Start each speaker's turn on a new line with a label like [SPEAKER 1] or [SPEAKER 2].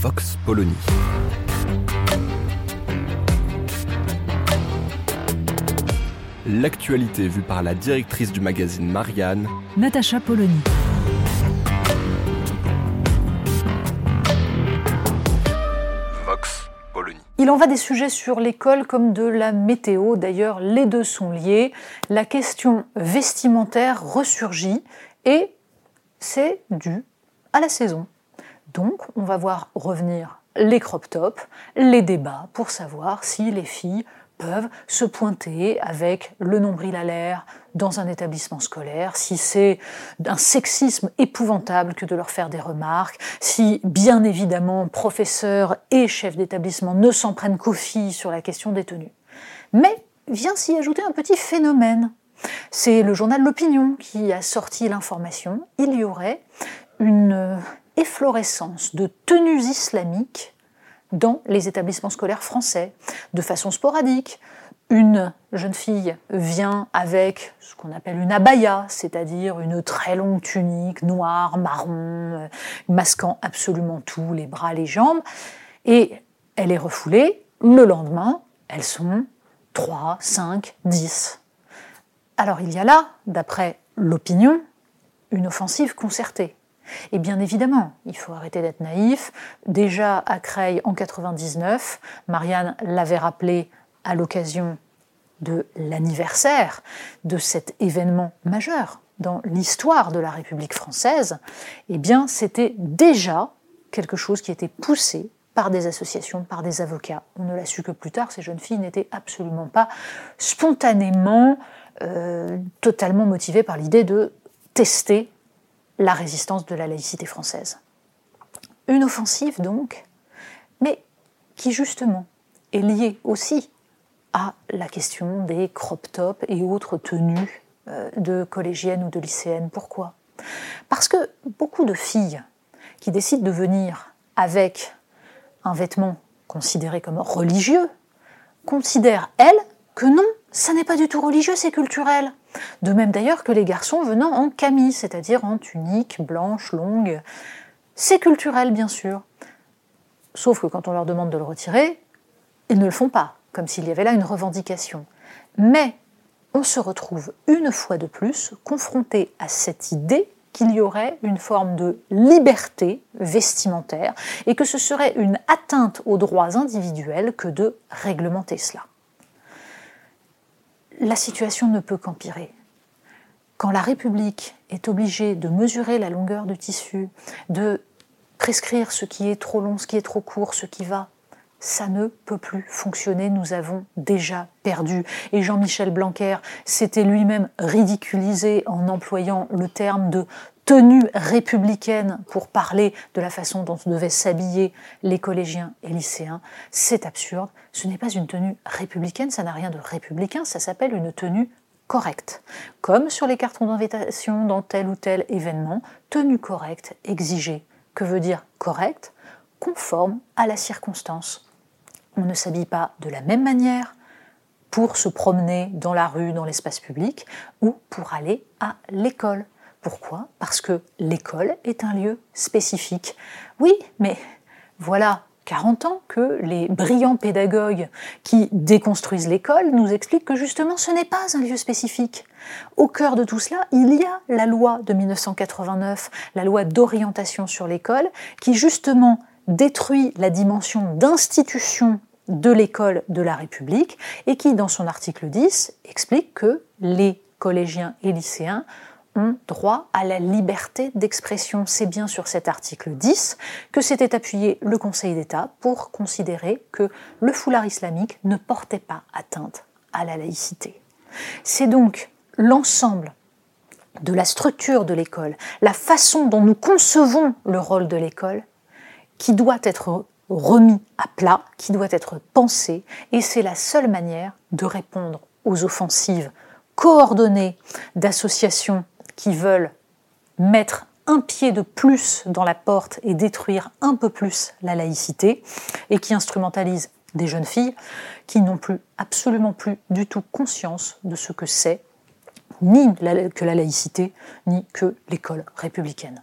[SPEAKER 1] Vox Polony. L'actualité vue par la directrice du magazine Marianne,
[SPEAKER 2] Natacha Polony.
[SPEAKER 1] Vox Polony.
[SPEAKER 2] Il en va des sujets sur l'école comme de la météo, d'ailleurs les deux sont liés. La question vestimentaire ressurgit et c'est dû à la saison. Donc on va voir revenir les crop tops, les débats pour savoir si les filles peuvent se pointer avec le nombril à l'air dans un établissement scolaire, si c'est un sexisme épouvantable que de leur faire des remarques, si bien évidemment professeurs et chefs d'établissement ne s'en prennent qu'aux filles sur la question des tenues. Mais vient s'y ajouter un petit phénomène. C'est le journal L'Opinion qui a sorti l'information. Il y aurait une efflorescence de tenues islamiques dans les établissements scolaires français, de façon sporadique. Une jeune fille vient avec ce qu'on appelle une abaya, c'est-à-dire une très longue tunique noire, marron, euh, masquant absolument tout, les bras, les jambes, et elle est refoulée. Le lendemain, elles sont 3, 5, 10. Alors il y a là, d'après l'opinion, une offensive concertée. Et bien évidemment, il faut arrêter d'être naïf. Déjà à Creil en 99, Marianne l'avait rappelé à l'occasion de l'anniversaire de cet événement majeur dans l'histoire de la République française, eh bien c'était déjà quelque chose qui était poussé par des associations, par des avocats. On ne l'a su que plus tard, ces jeunes filles n'étaient absolument pas spontanément, euh, totalement motivées par l'idée de tester la résistance de la laïcité française. Une offensive donc, mais qui justement est liée aussi à la question des crop tops et autres tenues euh, de collégiennes ou de lycéennes. Pourquoi? Parce que beaucoup de filles qui décident de venir avec un vêtement considéré comme religieux considèrent, elles, que non, ça n'est pas du tout religieux, c'est culturel. De même d'ailleurs que les garçons venant en camis, c'est-à-dire en tunique blanche, longue. C'est culturel, bien sûr. Sauf que quand on leur demande de le retirer, ils ne le font pas, comme s'il y avait là une revendication. Mais on se retrouve une fois de plus confronté à cette idée qu'il y aurait une forme de liberté vestimentaire et que ce serait une atteinte aux droits individuels que de réglementer cela la situation ne peut qu'empirer. Quand la République est obligée de mesurer la longueur du tissu, de prescrire ce qui est trop long, ce qui est trop court, ce qui va, ça ne peut plus fonctionner, nous avons déjà perdu. Et Jean-Michel Blanquer s'était lui-même ridiculisé en employant le terme de tenue républicaine pour parler de la façon dont devaient s'habiller les collégiens et lycéens. C'est absurde. Ce n'est pas une tenue républicaine, ça n'a rien de républicain, ça s'appelle une tenue correcte. Comme sur les cartons d'invitation dans tel ou tel événement, tenue correcte exigée. Que veut dire correcte? Conforme à la circonstance. On ne s'habille pas de la même manière pour se promener dans la rue, dans l'espace public, ou pour aller à l'école. Pourquoi? Parce que l'école est un lieu spécifique. Oui, mais voilà 40 ans que les brillants pédagogues qui déconstruisent l'école nous expliquent que justement ce n'est pas un lieu spécifique. Au cœur de tout cela, il y a la loi de 1989, la loi d'orientation sur l'école, qui justement détruit la dimension d'institution de l'école de la République et qui, dans son article 10, explique que les collégiens et lycéens ont droit à la liberté d'expression. C'est bien sur cet article 10 que s'était appuyé le Conseil d'État pour considérer que le foulard islamique ne portait pas atteinte à la laïcité. C'est donc l'ensemble de la structure de l'école, la façon dont nous concevons le rôle de l'école, qui doit être remis à plat, qui doit être pensé, et c'est la seule manière de répondre aux offensives coordonnées d'associations qui veulent mettre un pied de plus dans la porte et détruire un peu plus la laïcité, et qui instrumentalisent des jeunes filles qui n'ont plus absolument plus du tout conscience de ce que c'est ni que la laïcité, ni que l'école républicaine.